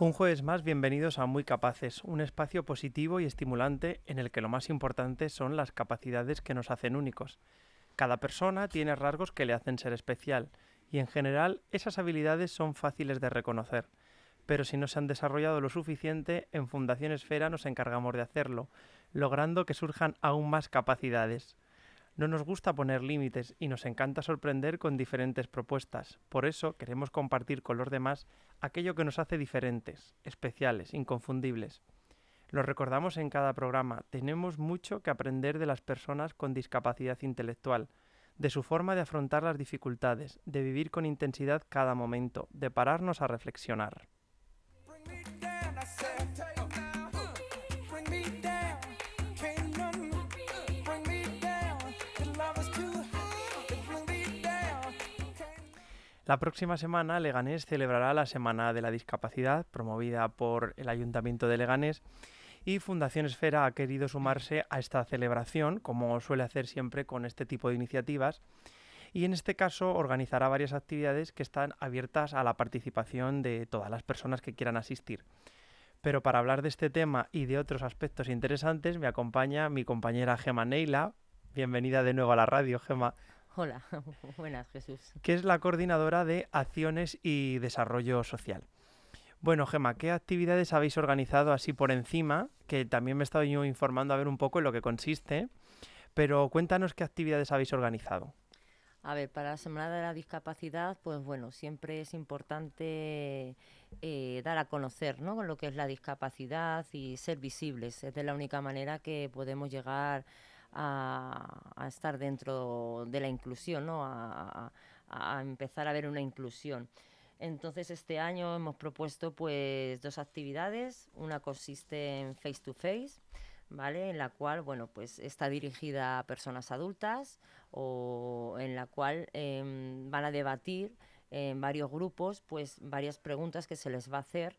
Un jueves más, bienvenidos a Muy Capaces, un espacio positivo y estimulante en el que lo más importante son las capacidades que nos hacen únicos. Cada persona tiene rasgos que le hacen ser especial y en general esas habilidades son fáciles de reconocer. Pero si no se han desarrollado lo suficiente, en Fundación Esfera nos encargamos de hacerlo, logrando que surjan aún más capacidades. No nos gusta poner límites y nos encanta sorprender con diferentes propuestas. Por eso queremos compartir con los demás aquello que nos hace diferentes, especiales, inconfundibles. Lo recordamos en cada programa, tenemos mucho que aprender de las personas con discapacidad intelectual, de su forma de afrontar las dificultades, de vivir con intensidad cada momento, de pararnos a reflexionar. La próxima semana Leganés celebrará la Semana de la Discapacidad, promovida por el Ayuntamiento de Leganés, y Fundación Esfera ha querido sumarse a esta celebración, como suele hacer siempre con este tipo de iniciativas, y en este caso organizará varias actividades que están abiertas a la participación de todas las personas que quieran asistir. Pero para hablar de este tema y de otros aspectos interesantes me acompaña mi compañera Gema Neila. Bienvenida de nuevo a la radio, Gema. Hola, buenas Jesús. que es la coordinadora de Acciones y Desarrollo Social. Bueno, Gema, ¿qué actividades habéis organizado así por encima? Que también me he estado yo informando a ver un poco en lo que consiste, pero cuéntanos qué actividades habéis organizado. A ver, para la Semana de la Discapacidad, pues bueno, siempre es importante eh, dar a conocer ¿no? lo que es la discapacidad y ser visibles. Es de la única manera que podemos llegar a, a estar dentro de la inclusión, ¿no? a, empezar a ver una inclusión. Entonces este año hemos propuesto pues dos actividades. Una consiste en face to face, ¿vale? En la cual, bueno, pues está dirigida a personas adultas o en la cual em, van a debatir en varios grupos pues varias preguntas que se les va a hacer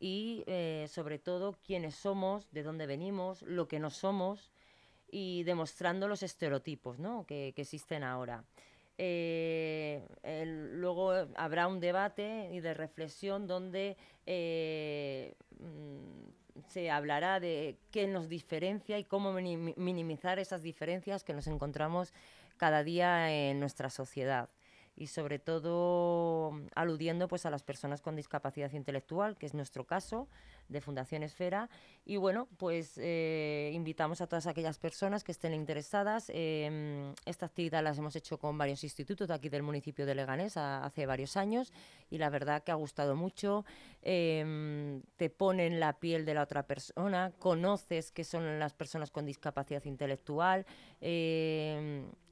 y eh, sobre todo quiénes somos, de dónde venimos, lo que no somos y demostrando los estereotipos ¿no? que, existen ahora. Eh, luego habrá un debate y de reflexión donde eh, mm, se hablará de qué nos diferencia y cómo minim- minimizar esas diferencias que nos encontramos cada día en nuestra sociedad y sobre todo aludiendo pues a las personas con discapacidad intelectual, que es nuestro caso de Fundación Esfera. Y bueno, pues eh, invitamos a todas aquellas personas que estén interesadas. Eh, esta actividad las hemos hecho con varios institutos de aquí del municipio de Leganés a- hace varios años y la verdad que ha gustado mucho. Eh, te pone en la piel de la otra persona, conoces qué son las personas con discapacidad intelectual.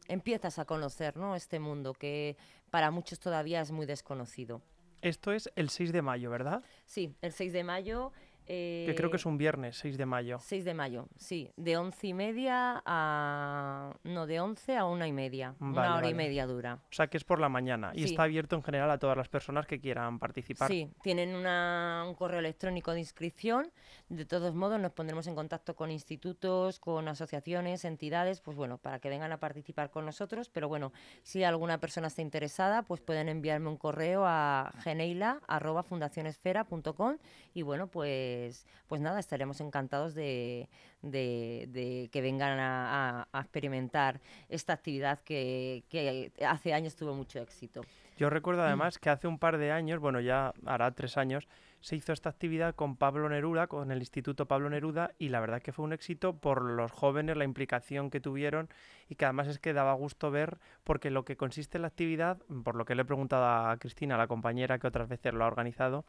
Empiezas a conocer ¿no? este mundo que para muchos todavía es muy desconocido. Esto es el 6 de mayo, ¿verdad? Sí, el 6 de mayo. Que creo que es un viernes, 6 de mayo. 6 de mayo, sí, de once y media a... No, de 11 a una y media. Vale, una hora y media dura. O sea que es por la mañana y Sí. está abierto en general a todas las personas que quieran participar. Sí, tienen una- un correo electrónico de inscripción. De todos modos, nos pondremos en contacto con institutos, con asociaciones, entidades, pues bueno, para que vengan a participar con nosotros. Pero bueno, si alguna persona está interesada, pues pueden enviarme un correo a geneila.fundacionesfera.com y bueno, pues, pues nada, estaremos encantados de, de- de que vengan a, a- a experimentar esta actividad que, que hace años tuvo mucho éxito. Yo recuerdo además que hace un par de años, bueno, ya hará tres años, se hizo esta actividad con Pablo Neruda, con el Instituto Pablo Neruda, y la verdad que fue un éxito por los jóvenes, la implicación que tuvieron, y que además es que daba gusto ver, porque lo que consiste en la actividad, por lo que le he preguntado a Cristina, la compañera que otras veces lo ha organizado,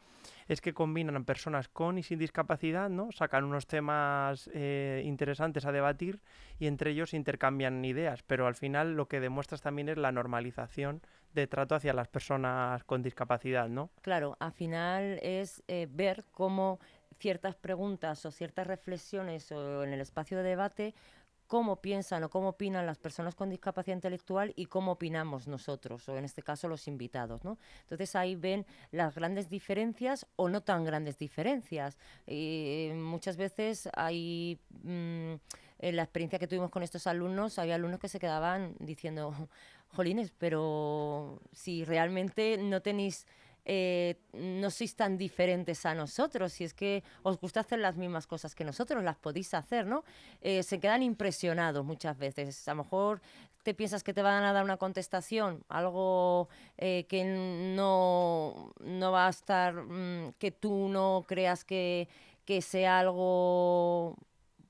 es que combinan personas con y sin discapacidad, ¿no? Sacan unos temas eh, interesantes a debatir y entre ellos intercambian ideas, pero al final lo que demuestras también es la normalización de trato hacia las personas con discapacidad, ¿no? Claro, al final es eh, ver cómo ciertas preguntas o ciertas reflexiones o en el espacio de debate cómo piensan o cómo opinan las personas con discapacidad intelectual y cómo opinamos nosotros, o en este caso los invitados. ¿no? Entonces ahí ven las grandes diferencias o no tan grandes diferencias. Eh, muchas veces hay... Mm, en la experiencia que tuvimos con estos alumnos, había alumnos que se quedaban diciendo, jolines, pero si realmente no tenéis eh, no sois tan diferentes a nosotros, si es que os gusta hacer las mismas cosas que nosotros, las podéis hacer, ¿no? Eh, se quedan impresionados muchas veces. A lo mejor te piensas que te van a dar una contestación, algo eh, que no, no va a estar, mm, que tú no creas que, que sea algo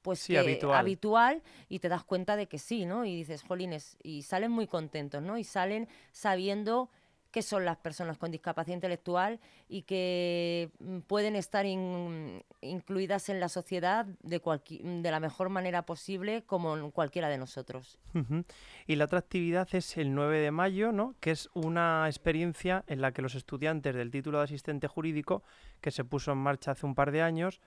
pues habitual. habitual. y te das cuenta de que sí, ¿no? Y dices, jolines, y salen muy contentos, ¿no? Y salen sabiendo que son las personas con discapacidad intelectual y que mm, pueden estar incluidas en la sociedad de, de la mejor manera posible como cualquiera de nosotros. Y la otra actividad es el 9 de mayo, ¿no? que es una experiencia en la que los estudiantes del título de asistente jurídico, que se puso en marcha hace un par de años,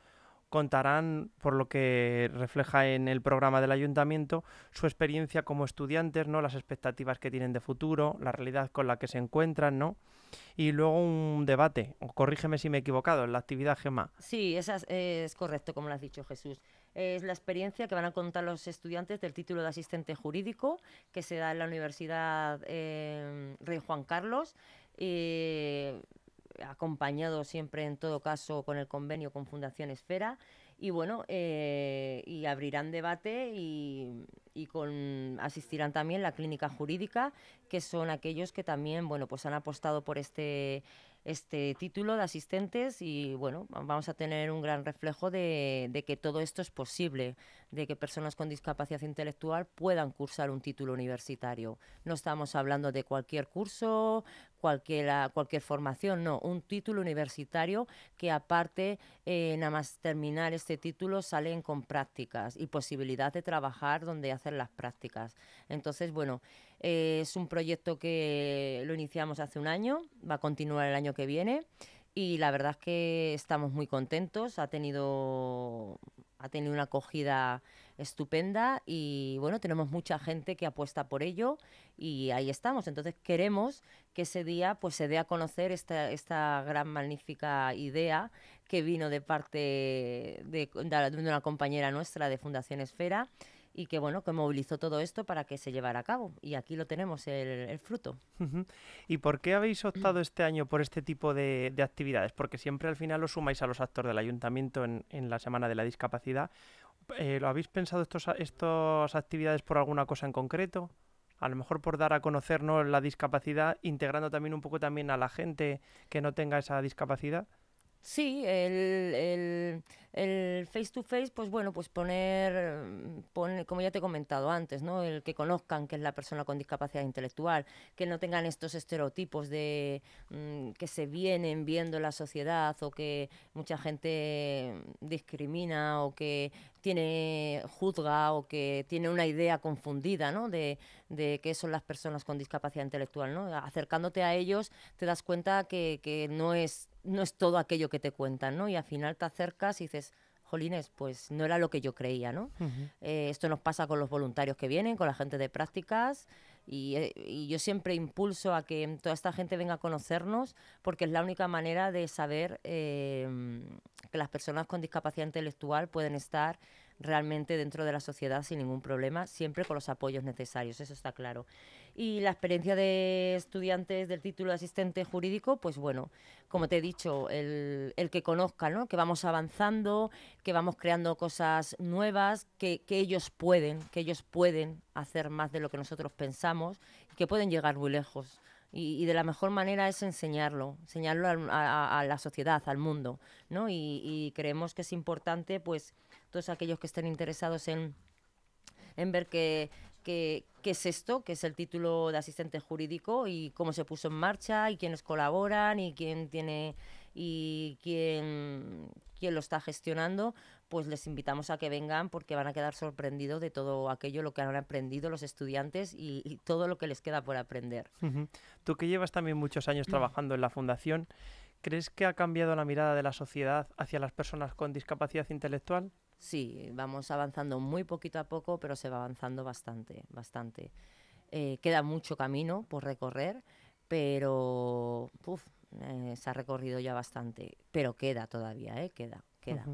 contarán, por lo que refleja en el programa del ayuntamiento, su experiencia como estudiantes, ¿no? las expectativas que tienen de futuro, la realidad con la que se encuentran, ¿no? Y luego un debate, corrígeme si me he equivocado, en la actividad GEMA. Sí, esa es, correcto, como lo has dicho Jesús. Es la experiencia que van a contar los estudiantes del título de asistente jurídico que se da en la Universidad eh, Rey Juan Carlos. Eh, acompañado siempre en todo caso con el convenio con Fundación Esfera y bueno eh, y abrirán debate y, y, con asistirán también la clínica jurídica que son aquellos que también bueno pues han apostado por este este título de asistentes y bueno, vamos a tener un gran reflejo de, de, que todo esto es posible, de que personas con discapacidad intelectual puedan cursar un título universitario. No estamos hablando de cualquier curso, cualquier, cualquier formación, no, un título universitario que aparte, eh, nada más terminar este título, salen con prácticas y posibilidad de trabajar donde hacer las prácticas. Entonces, bueno, eh, es un proyecto que lo iniciamos hace un año, va a continuar el año que viene y la verdad es que estamos muy contentos, ha tenido, ha tenido una acogida estupenda y bueno, tenemos mucha gente que apuesta por ello y ahí estamos. Entonces queremos que ese día pues se dé a conocer esta, esta gran magnífica idea que vino de parte de, una compañera nuestra de Fundación Esfera y que bueno que movilizó todo esto para que se llevara a cabo. Y aquí lo tenemos el, fruto. Y por qué habéis optado este año por este tipo de, actividades porque siempre al final lo sumáis a los actos del ayuntamiento en, en la semana de la discapacidad eh, ¿lo habéis pensado estos, estas actividades por alguna cosa en concreto? A lo mejor por dar a conocer la discapacidad, integrando también un poco también a la gente que no tenga esa discapacidad. Sí, el, el, face to face, pues bueno, pues poner, como ya te he comentado antes, ¿no? El que conozcan que es la persona con discapacidad intelectual, que no tengan estos estereotipos de mm, que se vienen viendo en la sociedad o que mucha gente discrimina o que tiene juzga o que tiene una idea confundida, ¿no? De, de qué son las personas con discapacidad intelectual, ¿no? Acercándote a ellos te das cuenta que, que no es no es todo aquello que te cuentan, ¿no? Y al final te acercas y dices, jolines, pues no era lo que yo creía, ¿no? Eh, esto nos pasa con los voluntarios que vienen, con la gente de prácticas, eh, y, yo siempre impulso a que toda esta gente venga a conocernos, porque es la única manera de saber eh, que las personas con discapacidad intelectual pueden estar realmente dentro de la sociedad sin ningún problema, siempre con los apoyos necesarios, eso está claro. Y la experiencia de estudiantes del título de asistente jurídico, pues bueno, como te he dicho, el, el que conozcan, ¿no? que vamos avanzando, que vamos creando cosas nuevas, que, que ellos pueden, que ellos pueden hacer más de lo que nosotros pensamos y que pueden llegar muy lejos. Y, de la mejor manera es enseñarlo, enseñarlo a, a, la sociedad, al mundo, ¿no? Y, y, creemos que es importante, pues, todos aquellos que estén interesados en, en ver qué, qué, qué es esto, qué es el título de asistente jurídico y cómo se puso en marcha y quiénes colaboran y quién tiene y quién, quién lo está gestionando, pues les invitamos a que vengan porque van a quedar sorprendidos de todo aquello lo que han aprendido los estudiantes y, todo lo que les queda por aprender. Tú que llevas también muchos años trabajando en la fundación, ¿crees que ha cambiado la mirada de la sociedad hacia las personas con discapacidad intelectual? Sí, vamos avanzando muy poquito a poco, pero se va avanzando bastante, bastante. Eh, queda mucho camino por recorrer, pero uf, eh, se ha recorrido ya bastante. Pero queda todavía, ¿eh? Queda, queda.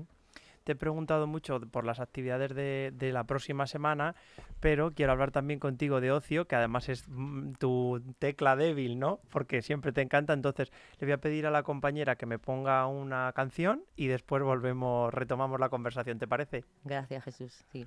Te he preguntado mucho por las actividades de, la próxima semana, pero quiero hablar también contigo de ocio, que además es mm, tu tecla débil, ¿no? Porque siempre te encanta. Entonces, le voy a pedir a la compañera que me ponga una canción y después volvemos, retomamos la conversación, ¿te parece? Gracias, Jesús. Sí.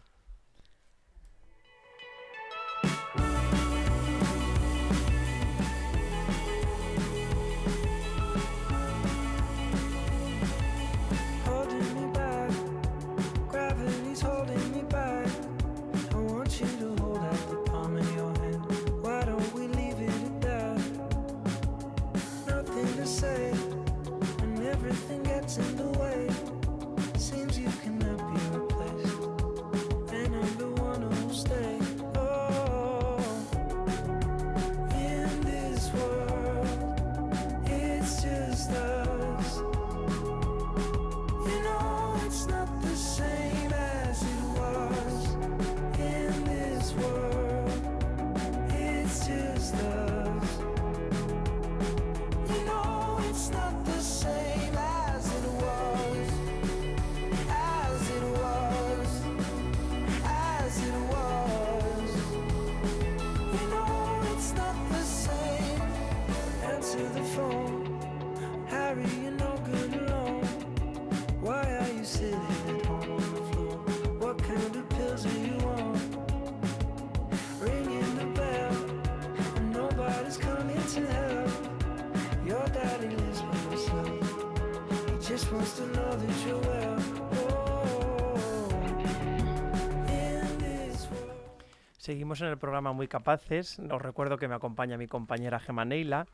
Seguimos en el programa Muy Capaces. Os recuerdo que me acompaña mi compañera Gemma Neila.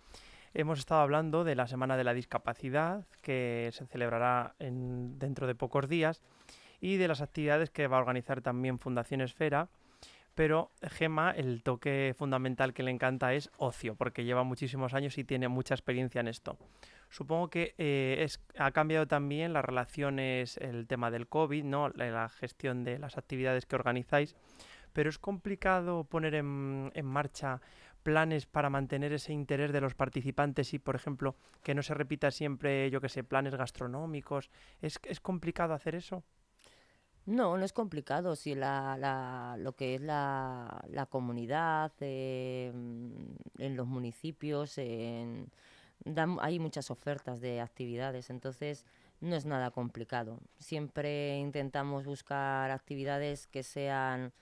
Hemos estado hablando de la Semana de la Discapacidad, que se celebrará en- dentro de pocos días, y de las actividades que va a organizar también Fundación Esfera. Pero Gemma, el toque fundamental que le encanta es ocio, porque lleva muchísimos años y tiene mucha experiencia en esto. Supongo que eh, es, ha cambiado también las relaciones, el tema del COVID, ¿no? la, gestión de las actividades que organizáis, pero es complicado poner en, en marcha planes para mantener ese interés de los participantes y, por ejemplo, que no se repita siempre, yo que sé, planes gastronómicos. ¿Es, es complicado hacer eso? No, no es complicado. Si la, la- lo que es la, la comunidad, eh, en los municipios, en- hay muchas ofertas de actividades, entonces no es nada complicado. Siempre intentamos buscar actividades que sean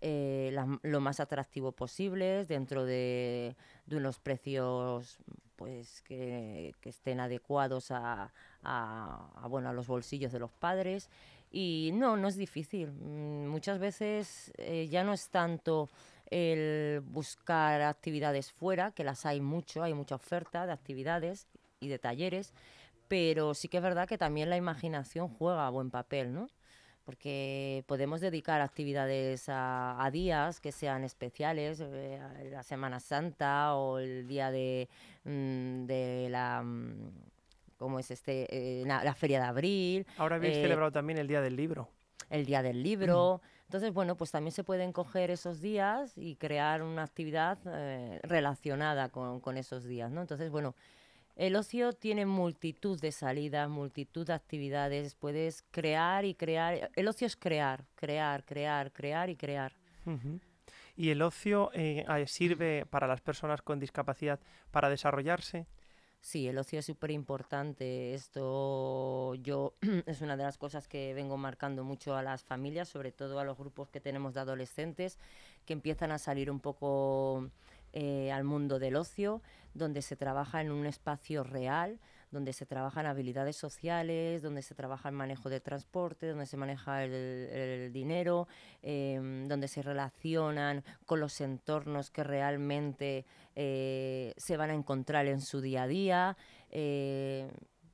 eh, lo más atractivo posibles dentro de, unos precios pues que, estén adecuados a, a- a, bueno, a los bolsillos de los padres. Y no, no es difícil. Mm, Muchas veces eh, ya no es tanto el buscar actividades fuera, que las hay mucho, hay mucha oferta de actividades y de talleres, pero sí que es verdad que también la imaginación juega buen papel, ¿no? Porque podemos dedicar actividades a, a días que sean especiales, eh, la Semana Santa o el día de, mm, de la... mm, ¿Cómo es este? eh, la Feria de Abril, Ahora habéis Eh, celebrado también el Día del Libro. el día del libro. Entonces, bueno, pues también se pueden coger esos días y crear una actividad eh, relacionada con, con esos días, ¿no? Entonces, bueno, el ocio tiene multitud de salidas, multitud de actividades, puedes crear y crear. El ocio es crear, crear, crear, crear y crear. ¿Y el ocio eh, sirve para las personas con discapacidad para desarrollarse? Sí, el ocio es súper importante. Esto yo es una de las cosas que vengo marcando mucho a las familias, sobre todo a los grupos que tenemos de adolescentes, que empiezan a salir un poco eh, al mundo del ocio, donde se trabaja en un espacio real, donde se trabajan habilidades sociales, donde se trabaja el manejo del transporte, donde se maneja el, el dinero, em, donde se relacionan con los entornos que realmente eh, se van a encontrar en su día a día. eh,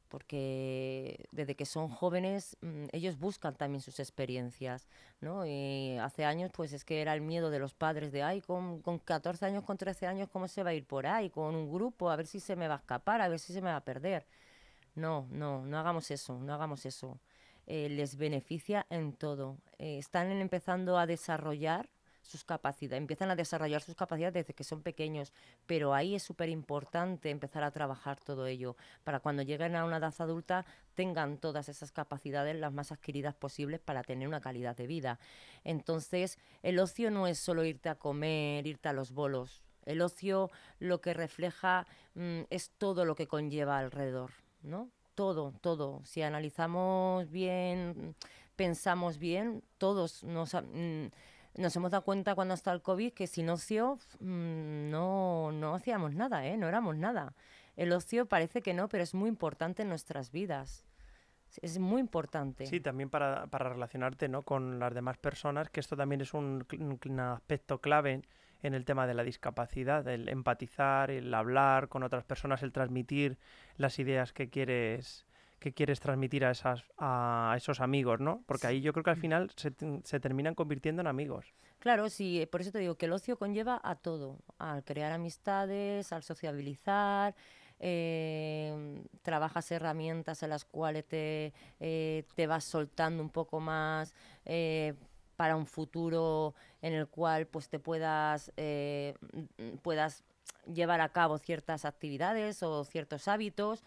porque desde que son jóvenes mm, ellos buscan también sus experiencias, ¿no? Y hace años pues es que era el miedo de los padres de, ay, con, con 14 años, con 13 años, ¿cómo se va a ir por ahí? Con un grupo, a ver si se me va a escapar, a ver si se me va a perder. No, no, no hagamos eso, no hagamos eso. eh, les beneficia en todo. Eh, están empezando a desarrollar sus capacidades, empiezan a desarrollar sus capacidades desde que son pequeños, pero ahí es súper importante empezar a trabajar todo ello para cuando lleguen a una edad adulta tengan todas esas capacidades las más adquiridas posibles para tener una calidad de vida. Entonces, el ocio no es solo irte a comer, irte a los bolos. El ocio lo que refleja mm, es todo lo que conlleva alrededor, ¿no? Todo, todo. Si analizamos bien, pensamos bien, todos nos... Mm, nos hemos dado cuenta cuando está el COVID que sin ocio mm, no, no hacíamos nada, ¿eh? no éramos nada. El ocio parece que no, pero es muy importante en nuestras vidas. Es muy importante. Sí, también para, para relacionarte ¿no? con las demás personas, que esto también es un, un, aspecto clave en el tema de la discapacidad, el empatizar, el hablar con otras personas, el transmitir las ideas que quieres que quieres transmitir a, esas, a esos amigos, ¿no? Porque ahí yo creo que al final se, se, terminan convirtiendo en amigos. Claro, sí, por eso te digo que el ocio conlleva a todo, al crear amistades, al sociabilizar, eh, trabajas herramientas en las cuales te, eh, te vas soltando un poco más eh, para un futuro en el cual pues te puedas, eh, puedas llevar a cabo ciertas actividades o ciertos hábitos.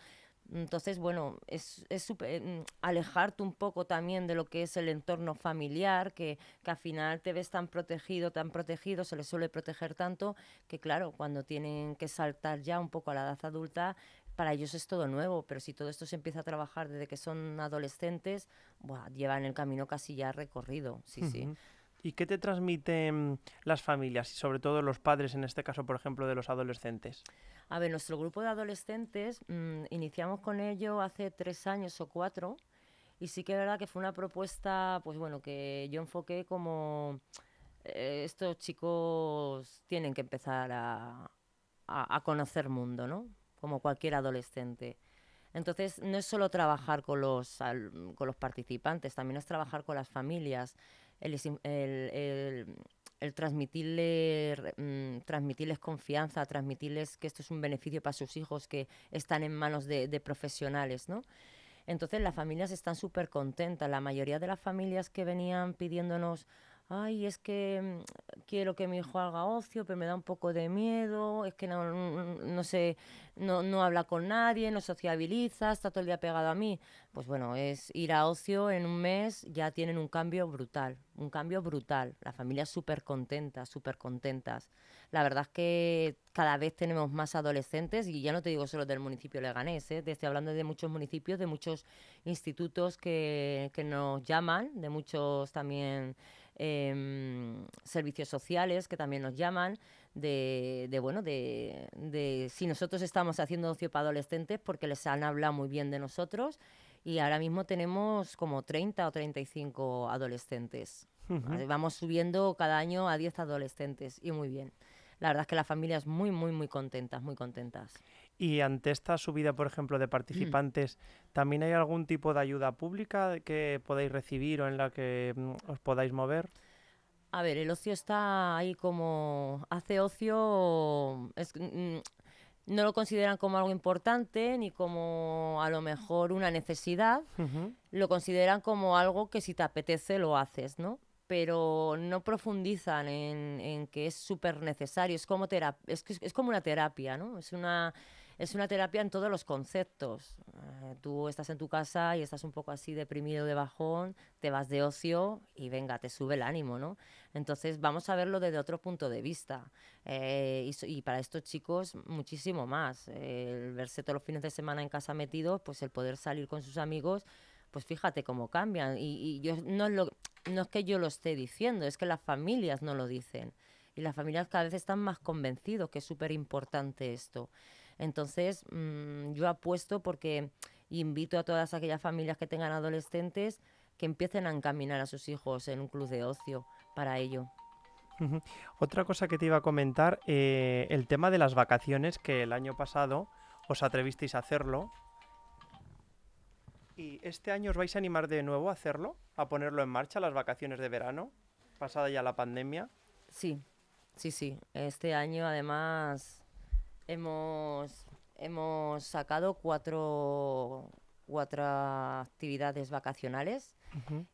Entonces, bueno, es, es super, mm, alejarte un poco también de lo que es el entorno familiar, que, que al final te ves tan protegido, tan protegido, se les suele proteger tanto, que claro, cuando tienen que saltar ya un poco a la edad adulta, para ellos es todo nuevo, pero si todo esto se empieza a trabajar desde que son adolescentes, buah, llevan el camino casi ya recorrido, sí, sí. ¿Y qué te transmiten las familias y sobre todo los padres, en este caso, por ejemplo, de los adolescentes? A ver, nuestro grupo de adolescentes mmm, iniciamos con ello hace tres años o cuatro y sí que es verdad que fue una propuesta, pues bueno, que yo enfoqué como eh, estos chicos tienen que empezar a, a, a conocer mundo, ¿no? Como cualquier adolescente. Entonces, no es solo trabajar con los, con los participantes, también es trabajar con las familias, el, el transmitirle, mm, transmitirles confianza, transmitirles que esto es un beneficio para sus hijos que están en manos de, de profesionales, ¿no? Entonces las familias están súper contentas. La mayoría de las familias que venían pidiéndonos ay, es que mm, quiero que mi hijo haga ocio, pero me da un poco de miedo, es que no, no, no sé, no, no, habla con nadie, no sociabiliza, está todo el día pegado a mí. Pues bueno, es ir a ocio en un mes, ya tienen un cambio brutal, un cambio brutal. Las familias súper contentas, súper contentas. La verdad es que cada vez tenemos más adolescentes, y ya no te digo solo del municipio Leganés, ¿eh? estoy hablando de muchos municipios, de muchos institutos que, que nos llaman, de muchos también eh, servicios sociales que también nos llaman, de, de bueno, de, de, si nosotros estamos haciendo ocio para adolescentes porque les han hablado muy bien de nosotros y ahora mismo tenemos como 30 o 35 adolescentes. Uh -huh. Vamos subiendo cada año a 10 adolescentes y muy bien. La verdad es que las familias muy, muy, muy contentas, muy contentas. Y ante esta subida, por ejemplo, de participantes, mm. ¿también hay algún tipo de ayuda pública que podáis recibir o en la que mm, os podáis mover? A ver, el ocio está ahí como hace ocio, es, mm, no lo consideran como algo importante ni como a lo mejor una necesidad, uh -huh. lo consideran como algo que si te apetece lo haces, ¿no? Pero no profundizan en, en que es súper necesario, es como, es, es como una terapia, ¿no? Es una es una terapia en todos los conceptos. Eh, tú estás en tu casa y estás un poco así deprimido de bajón, te vas de ocio y venga, te sube el ánimo, ¿no? Entonces vamos a verlo desde otro punto de vista. Eh, y, y, para estos chicos muchísimo más. Eh, el verse todos los fines de semana en casa metidos, pues el poder salir con sus amigos, pues fíjate cómo cambian. Y, y yo no es, lo, no es que yo lo esté diciendo, es que las familias no lo dicen. Y las familias cada vez están más convencidos que es súper importante esto. Entonces, mmm, yo apuesto porque invito a todas aquellas familias que tengan adolescentes que empiecen a encaminar a sus hijos en un club de ocio para ello. Uh -huh. Otra cosa que te iba a comentar, eh, el tema de las vacaciones, que el año pasado os atrevisteis a hacerlo. ¿Y este año os vais a animar de nuevo a hacerlo? ¿A ponerlo en marcha, las vacaciones de verano? Pasada ya la pandemia. Sí, sí, sí. Este año además hemos, hemos sacado cuatro, cuatro actividades vacacionales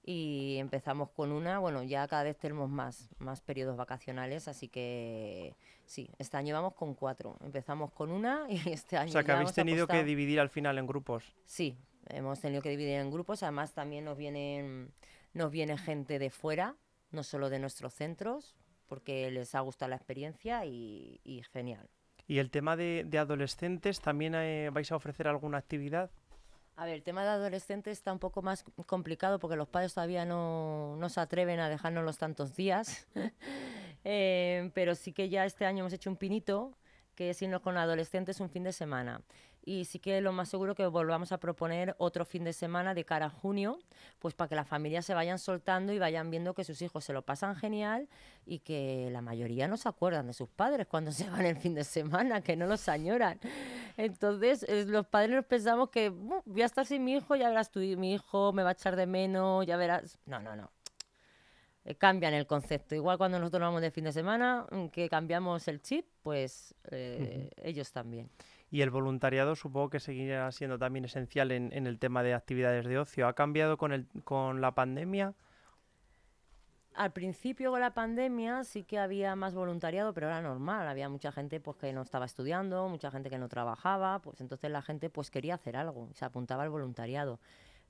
y empezamos con una, bueno, ya cada vez tenemos más, más periodos vacacionales, así que sí, este año vamos con cuatro. Empezamos con una y este año O sea, que habéis tenido que dividir al final en grupos. Sí, hemos tenido que dividir en grupos. Además, también nos vienen, nos viene gente de fuera, no solo de nuestros centros, porque les ha gustado la experiencia y, y genial. Y el tema de, de adolescentes, ¿también eh, vais a ofrecer alguna actividad? A ver, el tema de adolescentes está un poco más complicado porque los padres todavía no, no se atreven a dejarnos los tantos días. Eh, pero sí que ya este año hemos hecho un pinito que es irnos con adolescentes un fin de semana. Y sí que lo más seguro que volvamos a proponer otro fin de semana de cara a junio, pues para que las familias se vayan soltando y vayan viendo que sus hijos se lo pasan genial y que la mayoría no se acuerdan de sus padres cuando se van el fin de semana, que no los añoran. Entonces, eh, los padres nos pensamos que "Bu, voy a estar sin mi hijo, ya verás tú, mi hijo me va a echar de menos, ya verás. No, no, no. Eh, Cambian el concepto. Igual cuando nosotros vamos de fin de semana, mm, que cambiamos el chip, pues eh, ellos también. Y el voluntariado supongo que seguirá siendo también esencial en, el tema de actividades de ocio. ¿Ha cambiado con, el, con la pandemia? Al principio con la pandemia sí que había más voluntariado, pero era normal. Había mucha gente pues que no estaba estudiando, mucha gente que no trabajaba, pues entonces la gente pues quería hacer algo, se apuntaba al voluntariado.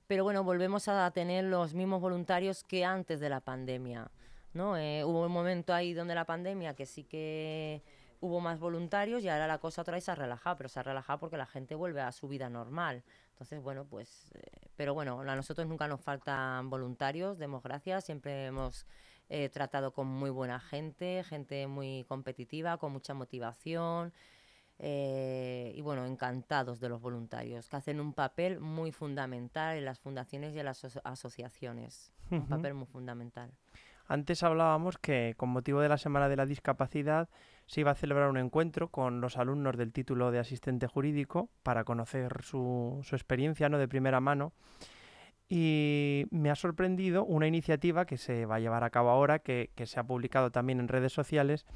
Pero bueno, volvemos a tener los mismos voluntarios que antes de la pandemia, ¿no? Eh, hubo un momento ahí donde la pandemia que sí que hubo más voluntarios y ahora la cosa otra vez se ha relajado, pero se ha relajado porque la gente vuelve a su vida normal. Entonces, bueno, pues, eh, pero bueno, a nosotros nunca nos faltan voluntarios, demos gracias, siempre hemos eh, tratado con muy buena gente, gente muy competitiva, con mucha motivación. eh, y bueno, encantados de los voluntarios, que hacen un papel muy fundamental en las fundaciones y en las aso- asociaciones. Un Ujú. papel muy fundamental. Antes hablábamos que con motivo de la Semana de la Discapacidad se iba a celebrar un encuentro con los alumnos del título de asistente jurídico para conocer su, su experiencia ¿no? de primera mano. Y me ha sorprendido una iniciativa que se va a llevar a cabo ahora, que, que se ha publicado también en redes sociales,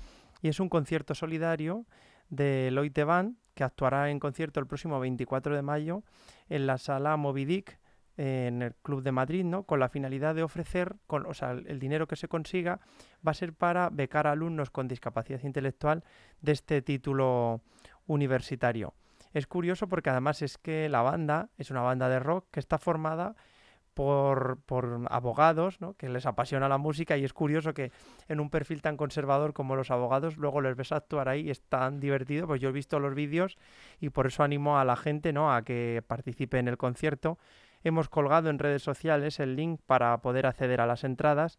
y es un concierto solidario de Loite Band, que actuará en concierto el próximo 24 de mayo en la sala Moby Dick en el Club de Madrid, ¿no? Con la finalidad de ofrecer, con, o sea, el dinero que se consiga va a ser para becar alumnos con discapacidad intelectual de este título universitario. Es curioso porque además es que la banda es una banda de rock que está formada por, por abogados, ¿no? que les apasiona la música y es curioso que en un perfil tan conservador como los abogados luego les ves actuar ahí y es tan divertido, pues yo he visto los vídeos y por eso animo a la gente ¿no? a que participe en el concierto. Hemos colgado en redes sociales el link para poder acceder a las entradas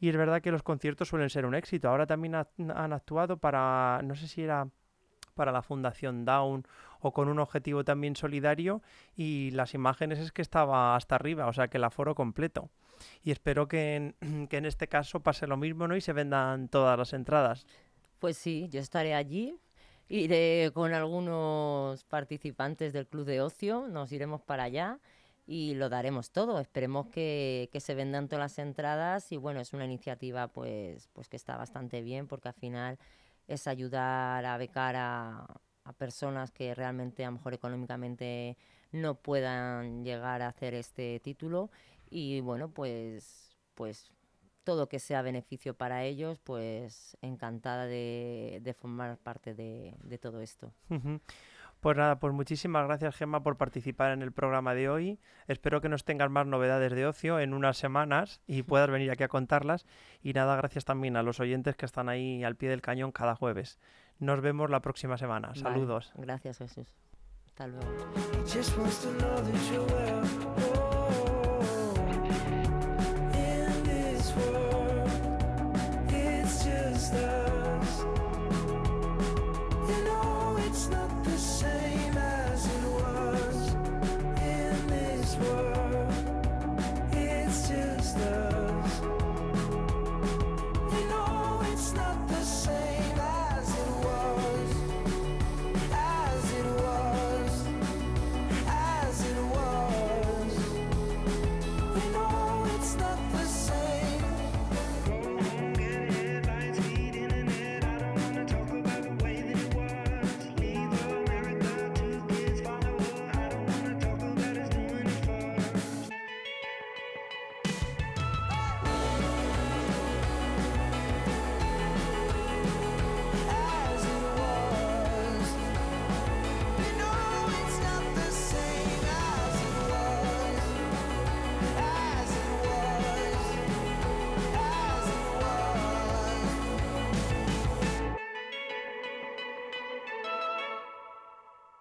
y es verdad que los conciertos suelen ser un éxito. Ahora también ha- han actuado para, no sé si era para la Fundación Down o con un objetivo también solidario y las imágenes es que estaba hasta arriba, o sea que el aforo completo. Y espero que en, que en este caso pase lo mismo ¿no? y se vendan todas las entradas. Pues sí, yo estaré allí. Iré con algunos participantes del Club de Ocio, nos iremos para allá y lo daremos todo. Esperemos que, que se vendan todas las entradas y bueno, es una iniciativa pues, pues que está bastante bien porque al final es ayudar a becar a, a personas que realmente a lo mejor económicamente no puedan llegar a hacer este título y bueno, pues, pues todo que sea beneficio para ellos, pues encantada de, de formar parte de, de todo esto. Pues nada, pues muchísimas gracias Gemma por participar en el programa de hoy. Espero que nos tengas más novedades de ocio en unas semanas y puedas venir aquí a contarlas. Y nada, gracias también a los oyentes que están ahí al pie del cañón cada jueves. Nos vemos la próxima semana. Saludos. Gracias Jesús. Hasta luego.